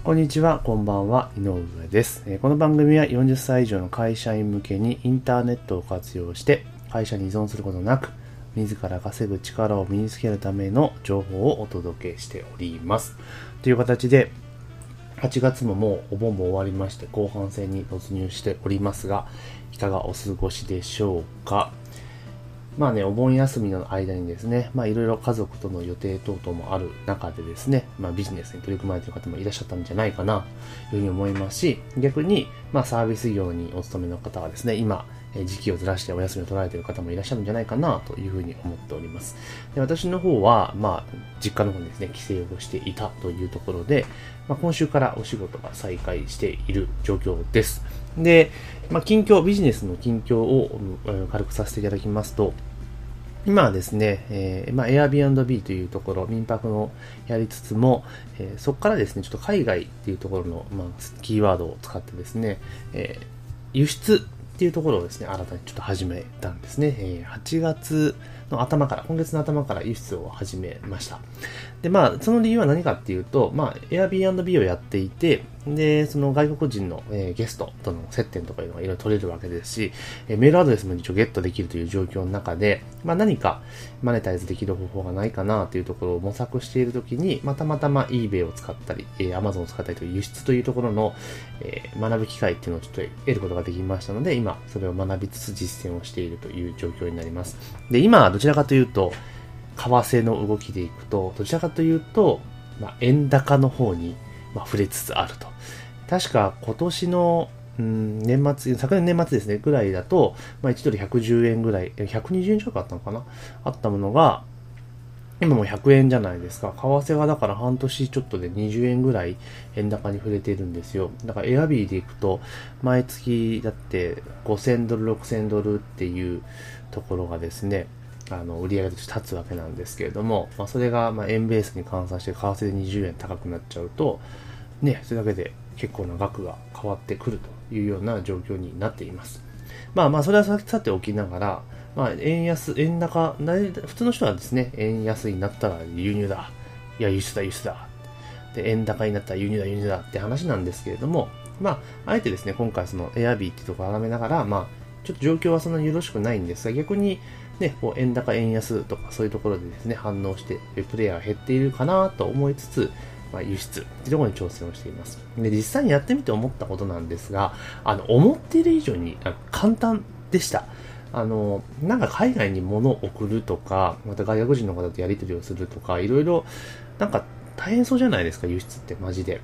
こんにちは、こんばんは、井上です。この番組は40歳以上の会社員向けにインターネットを活用して会社に依存することなく自ら稼ぐ力を身につけるための情報をお届けしております。という形で8月ももうお盆も終わりまして後半戦に突入しておりますがいかがお過ごしでしょうか？まあね、お盆休みの間にですね、まあいろいろ家族との予定等々もある中でですね、まあビジネスに取り組まれている方もいらっしゃったんじゃないかなというふうに思いますし、逆に、まあサービス業にお勤めの方はですね、今、時期をずらしてお休みを取られている方もいらっしゃるんじゃないかなというふうに思っております。で私の方は、まあ、実家の方にですね、帰省をしていたというところで、まあ、今週からお仕事が再開している状況です。で、まあ、近況、ビジネスの近況を軽くさせていただきますと、今はですね、えーまあ、Airbnb というところ、民泊のやりつつも、えーそこからですね、ちょっと海外っていうところの、まあ、キーワードを使ってですね、えー輸出っていうところをですね、新たにちょっと始めたんですね。えー8月の頭から、今月の頭から輸出を始めました。で、まあ、その理由は何かっていうと、まあ、Airbnb をやっていて、で、その外国人の、えーゲストとの接点とかいうのがいろいろ取れるわけですし、えーメールアドレスも一応ゲットできるという状況の中で、まあ、何かマネタイズできる方法がないかなというところを模索しているときに、またまたま eBay を使ったり、えー Amazon を使ったりという輸出というところの、えー学ぶ機会っていうのをちょっと得ることができましたので、今、それを学びつつ実践をしているという状況になります。で、今、どちらかというと、為替の動きでいくと、どちらかというと、まあ、円高の方に、まあ、触れつつあると。確か今年の、うん、年末、昨年年末ですね、ぐらいだと、まあ、1ドル110円ぐらい、120円近くあったのかな？あったものが、今も100円じゃないですか。為替がだから半年ちょっとで20円ぐらい円高に触れてるんですよ。だからエアビーでいくと、毎月だって5000ドル、6000ドルっていうところがですね、あの、売り上げとして立つわけなんですけれども、まあ、それが、ま、円ベースに換算して、為替で20円高くなっちゃうと、ね、それだけで結構な額が変わってくるというような状況になっています。まあまあ、それはさておきながら、まあ、円安、円高、普通の人はですね、円安になったら輸入だ。いや、輸出だ、輸出だ。で、円高になったら輸入だ、輸入だって話なんですけれども、まあ、あえてですね、今回そのエアビーっていうところを眺めながら、まあ、ちょっと状況はそんなによろしくないんですが、逆に、ね、こう円高、円安とかそういうところでですね、反応して、プレイヤーが減っているかなと思いつつ、まあ、輸出ってところに挑戦をしています。で、実際にやってみて思ったことなんですが、あの、思っている以上に簡単でした。あの、なんか海外に物を送るとか、また外国人の方とやり取りをするとか、いろいろ、なんか大変そうじゃないですか、輸出ってマジで。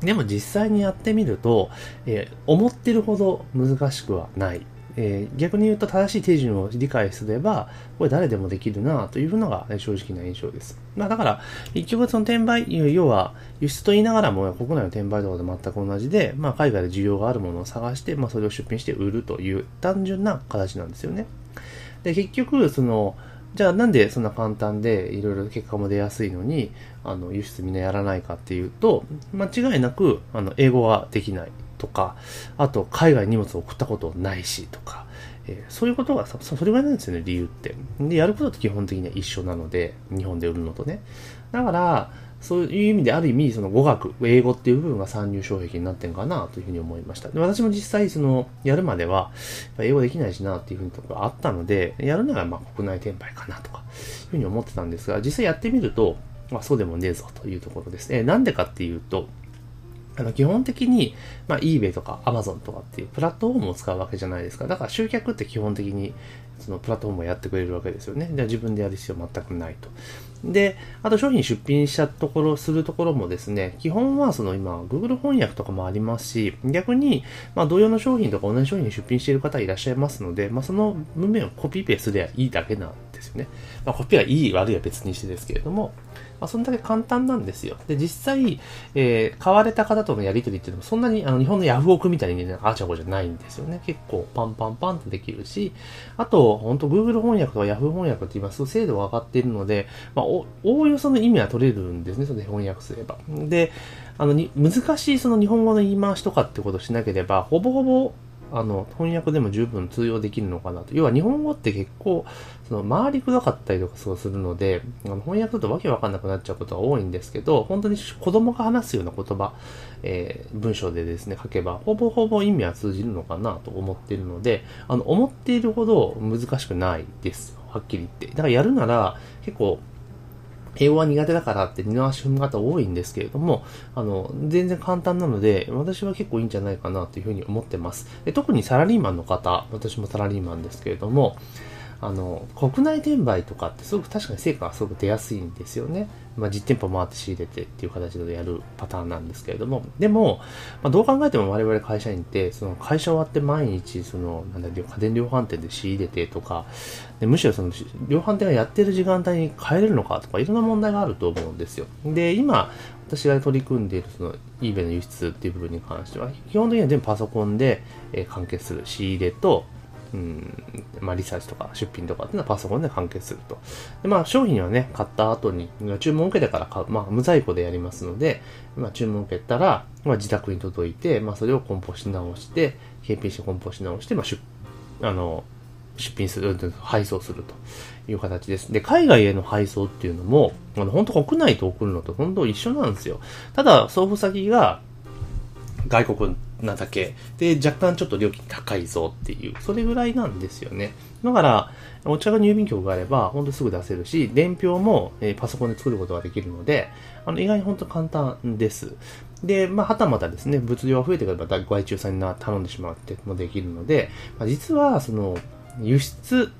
でも実際にやってみると、えー思ってるほど難しくはない。えー逆に言うと正しい手順を理解すれば、これ誰でもできるなというのが正直な印象です。まあだから、一曲その転売、要は輸出と言いながらも国内の転売とかと全く同じで、まあ海外で需要があるものを探して、まあそれを出品して売るという単純な形なんですよね。で、結局、その、じゃあなんでそんな簡単でいろいろ結果も出やすいのに、あの、輸出みんなやらないかっていうと、間違いなく、あの、英語ができないとか、あと、海外に荷物を送ったことないしとか、えーそういうことが、そそれぐらいなんですよね、理由って。で、やることって基本的には一緒なので、日本で売るのとね。だから、そういう意味である意味、その語学、英語っていう部分が参入障壁になってんかなというふうに思いました。で私も実際、その、やるまでは、英語できないしなっていうふうにところがあったので、やるならまあ国内転売かなとか、いうふうに思ってたんですが、実際やってみると、まあそうでもねえぞというところですね。なんでかっていうと、あの基本的に、まあ、eBay とか Amazon とかっていうプラットフォームを使うわけじゃないですか。だから集客って基本的にそのプラットフォームをやってくれるわけですよね。じゃあ自分でやる必要全くないと。で、あと商品出品したところ、するところもですね、基本はその今、Google 翻訳とかもありますし、逆に、まあ同様の商品とか同じ商品出品している方いらっしゃいますので、まあその文面をコピペすればいいだけなんですよね。まあコピがいい悪いは別にしてですけれども、まあ、そんだけ簡単なんですよ。で、実際、えー買われた方とのやり取りっていうのも、そんなにあの日本のヤフオクみたいにね、あちゃこちゃないんですよね。結構パンパンパンとできるし、あと、本当 Google 翻訳とか Yahoo 翻訳って言います、精度が上がっているので、まあ、おおおよその意味は取れるんですね、それで翻訳すれば。で、あのに、難しいその日本語の言い回しとかってことをしなければ、ほぼほぼあの、翻訳でも十分通用できるのかなと。要は日本語って結構、その、回りくどかったりとかそうするので、あの翻訳だとわけわかんなくなっちゃうことが多いんですけど、本当に子供が話すような言葉、えー、文章でですね、書けば、ほぼほぼ意味は通じるのかなと思っているので、あの、思っているほど難しくないです。はっきり言って。だからやるなら、結構、英語は苦手だからって二の足踏む方多いんですけれども、あの、全然簡単なので、私は結構いいんじゃないかなというふうに思ってます。で特にサラリーマンの方、私もサラリーマンですけれども、あの、国内転売とかってすごく確かに成果がすごく出やすいんですよね。まあ、実店舗回って仕入れてっていう形でやるパターンなんですけれども、でも、まあ、どう考えても我々会社員って、その会社終わって毎日、その、なんだ家電量販店で仕入れてとか、でむしろその、量販店がやってる時間帯に帰れるのかとか、いろんな問題があると思うんですよ。で、今、私が取り組んでいるその eBay の輸出っていう部分に関しては、基本的には全部パソコンで、え完結する仕入れと、うん、まあ、リサーチとか出品とかっていうのはパソコンで完結すると。で、まあ、商品はね、買った後に、注文を受けてから買う、まあ、無在庫でやりますので、まあ、注文を受けたら、まあ、自宅に届いて、まあ、それを梱包し直して、KP して梱包し直して、まあ、出、あの、出品する、配送するという形です。で、海外への配送っていうのも、あの、本当国内と送るのと本当一緒なんですよ。ただ、送付先が、外国なだけ。で、若干ちょっと料金高いぞっていう、それぐらいなんですよね。だから、お茶が郵便局があれば、ほんとすぐ出せるし、伝票も、え、パソコンで作ることができるので、あの、意外にほんと簡単です。で、まあ、はたまたですね、物量が増えてくれば、外注さんに頼んでしまうってもできるので、まあ、実は、その、輸出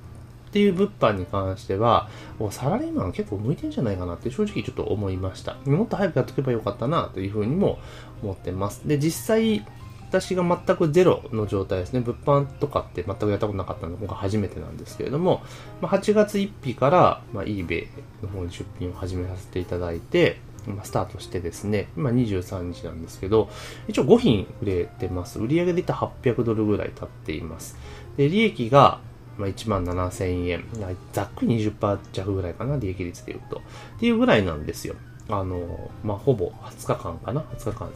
っていう物販に関しては、サラリーマン結構向いてんじゃないかなって正直ちょっと思いました。もっと早くやっとけばよかったなというふうにも思ってます。で、実際、私が全くゼロの状態ですね。物販とかって全くやったことなかったので、今回初めてなんですけれども、まあ、8月1日から、まあ、eBay の方に出品を始めさせていただいて、まあ、スタートしてですね、今23日なんですけど、一応5品売れてます。売上で言ったら800ドルぐらい経っています。で、利益が、まあ、1万7000円。ざっくり20%弱ぐらいかな、利益率で言うと。っていうぐらいなんですよ。あの、まあ、ほぼ20日間かな ?20 日間の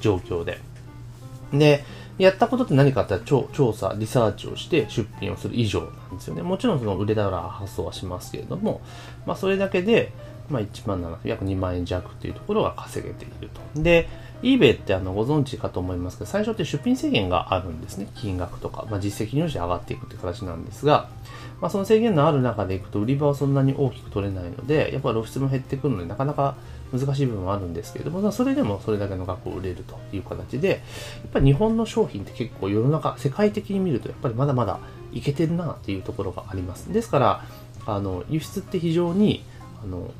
状況で。で、やったことって何かって調調査、リサーチをして出品をする以上なんですよね。もちろんその売れたら発送はしますけれども、まあそれだけで、まあ1万7、約2万円弱っていうところが稼げていると。で、eBay ってあのご存知かと思いますけど、最初って出品制限があるんですね。金額とか、まあ、実績によって上がっていくって形なんですが、まあ、その制限のある中でいくと売り場はそんなに大きく取れないので、やっぱ露出も減ってくるので、なかなか難しい部分はあるんですけれども、まあそれでもそれだけの額を売れるという形で、やっぱり日本の商品って結構世の中、世界的に見るとやっぱりまだまだいけてるなっていうところがあります。ですから、あの、輸出って非常に、あの、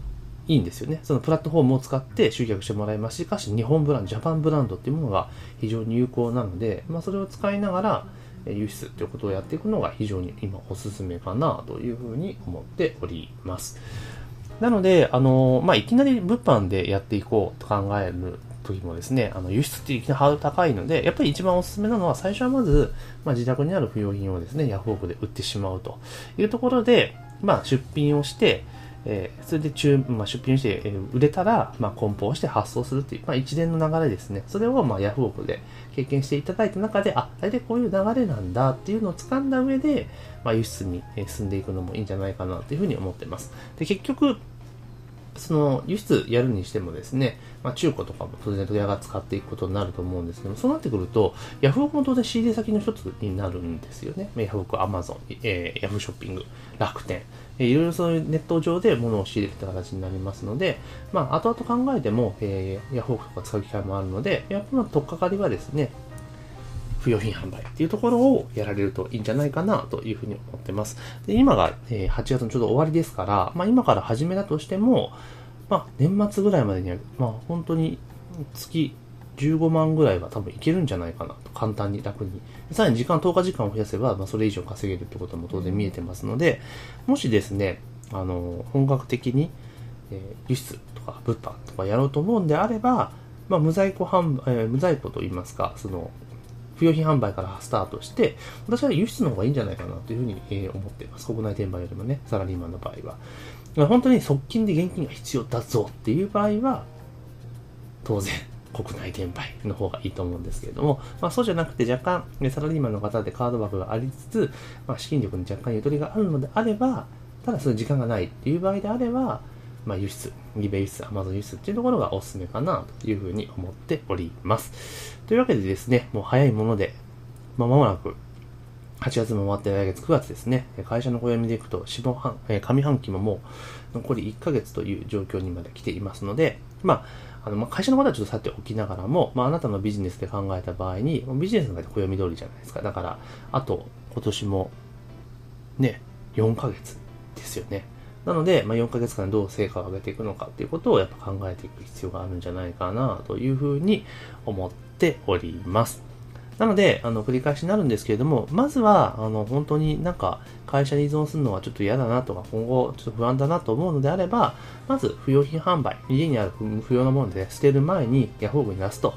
いいんですよね。そのプラットフォームを使って集客してもらいますし、しかし日本ブランド、ジャパンブランドっていうものが非常に有効なので、まあ、それを使いながら輸出ということをやっていくのが非常に今おすすめかなというふうに思っております。なので、あの、まあ、いきなり物販でやっていこうと考える時もですね、あの、輸出っていきなりハードル高いので、やっぱり一番おすすめなのは、最初はまず、まあ、自宅にある不要品をですね、ヤフオクで売ってしまうというところで、まあ、出品をして、えー、それで注、まあ、出品して、えー、売れたら、まあ、梱包して発送するっていう、まあ、一連の流れですね。それを、まあ、ヤフオクで経験していただいた中で、あ、大体こういう流れなんだっていうのを掴んだ上で、まあ、輸出に進んでいくのもいいんじゃないかなというふうに思っています。で、結局、その輸出やるにしてもですね、まあ、中古とかも当然親が使っていくことになると思うんですけどそうなってくると、ヤフオクも当然仕入れ先の一つになるんですよね。ヤフオク、アマゾン、えー、ヤフーショッピング、楽天、えー、いろいろそういうネット上で物を仕入れるって形になりますので、まあ、後々考えても、えー、ヤフオクとか使う機会もあるので、やっぱり取っかかりはですね、不用品販売っていうところをやられるといいんじゃないかなというふうに思ってます。で今が、え8月のちょうど終わりですから、まあ、今から始めたとしても、まあ、年末ぐらいまでには、まあ、本当に月15万ぐらいは多分いけるんじゃないかなと、簡単に楽に。さらに時間、10日時間を増やせば、まあ、それ以上稼げるってことも当然見えてますので、もしですね、あの、本格的に、えー、輸出とか物販とかやろうと思うんであれば、まあ、無在庫販売、えー、無在庫といいますか、その、不用品販売からスタートして、私は輸出の方がいいんじゃないかなというふうに、え、思っています。国内転売よりもね、サラリーマンの場合は。本当に側近で現金が必要だぞっていう場合は、当然、国内転売の方がいいと思うんですけれども、まあ、そうじゃなくて若干、サラリーマンの方でカード枠がありつつ、まあ、資金力に若干ゆとりがあるのであれば、ただそういう時間がないっていう場合であれば、まあ、輸出、リベ輸出、アマゾン輸出っていうところがおすすめかなというふうに思っております。というわけでですね、もう早いもので、まあ、間もなく8月も終わって来月9月ですね、会社の暦でいくと、四半、え上半期ももう残り1ヶ月という状況にまで来ていますので、まあ、あの、まあ、会社のことはちょっとさておきながらも、まあ、あなたのビジネスで考えた場合に、ビジネスの中で暦通りじゃないですか。だから、あと、今年も、ね、4ヶ月ですよね。なので、まあ、4ヶ月間どう成果を上げていくのかっていうことをやっぱ考えていく必要があるんじゃないかなというふうに思っております。なので、あの、繰り返しになるんですけれども、まずは、あの、本当になんか、会社に依存するのはちょっと嫌だなとか、今後ちょっと不安だなと思うのであれば、まず、不用品販売、家にある不要なもので捨てる前にヤフオクに出すと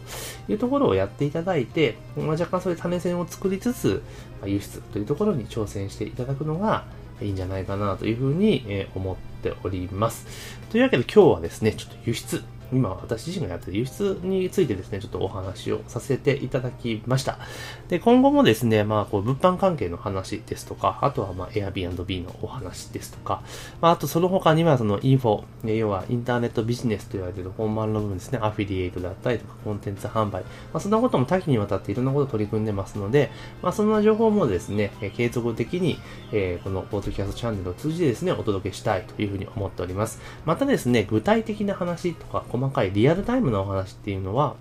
いうところをやっていただいて、まあ、若干そういう種銭を作りつつ、あ、輸出というところに挑戦していただくのがいいんじゃないかなというふうに、思っております。というわけで今日はですね、ちょっと輸出今私自身がやっている輸出についてですね、ちょっとお話をさせていただきました。で、今後もですね、まあ、こう、物販関係の話ですとか、あとはまあ、Airbnb のお話ですとか、まあ、あとその他にはそのインフォ、要はインターネットビジネスと言われている本番の部分ですね、アフィリエイトだったりとか、コンテンツ販売、まあ、そんなことも多岐にわたっていろんなこと取り組んでますので、まあ、そんな情報もですね、継続的に、えー、このポートキャストチャンネルを通じてですね、お届けしたいというふうに思っております。またですね、具体的な話とか、かいリアルタイムのお話っていうのは、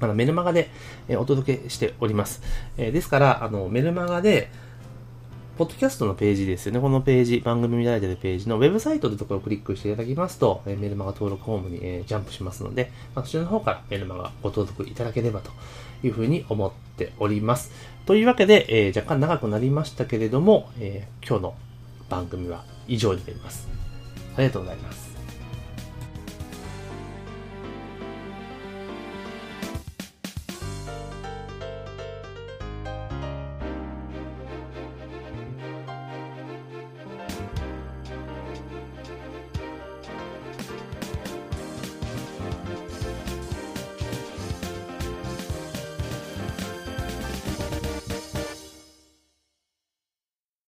あのメルマガで、お届けしております。えですから、あのメルマガで、ポッドキャストのページですよね。このページ、番組見られてるページのウェブサイトというところをクリックしていただきますと、えメルマガ登録フォームに、えジャンプしますので、まあ、そちらの方からメルマガご登録いただければというふうに思っております。というわけで、えー、若干長くなりましたけれども、えー、今日の番組は以上になります。ありがとうございます。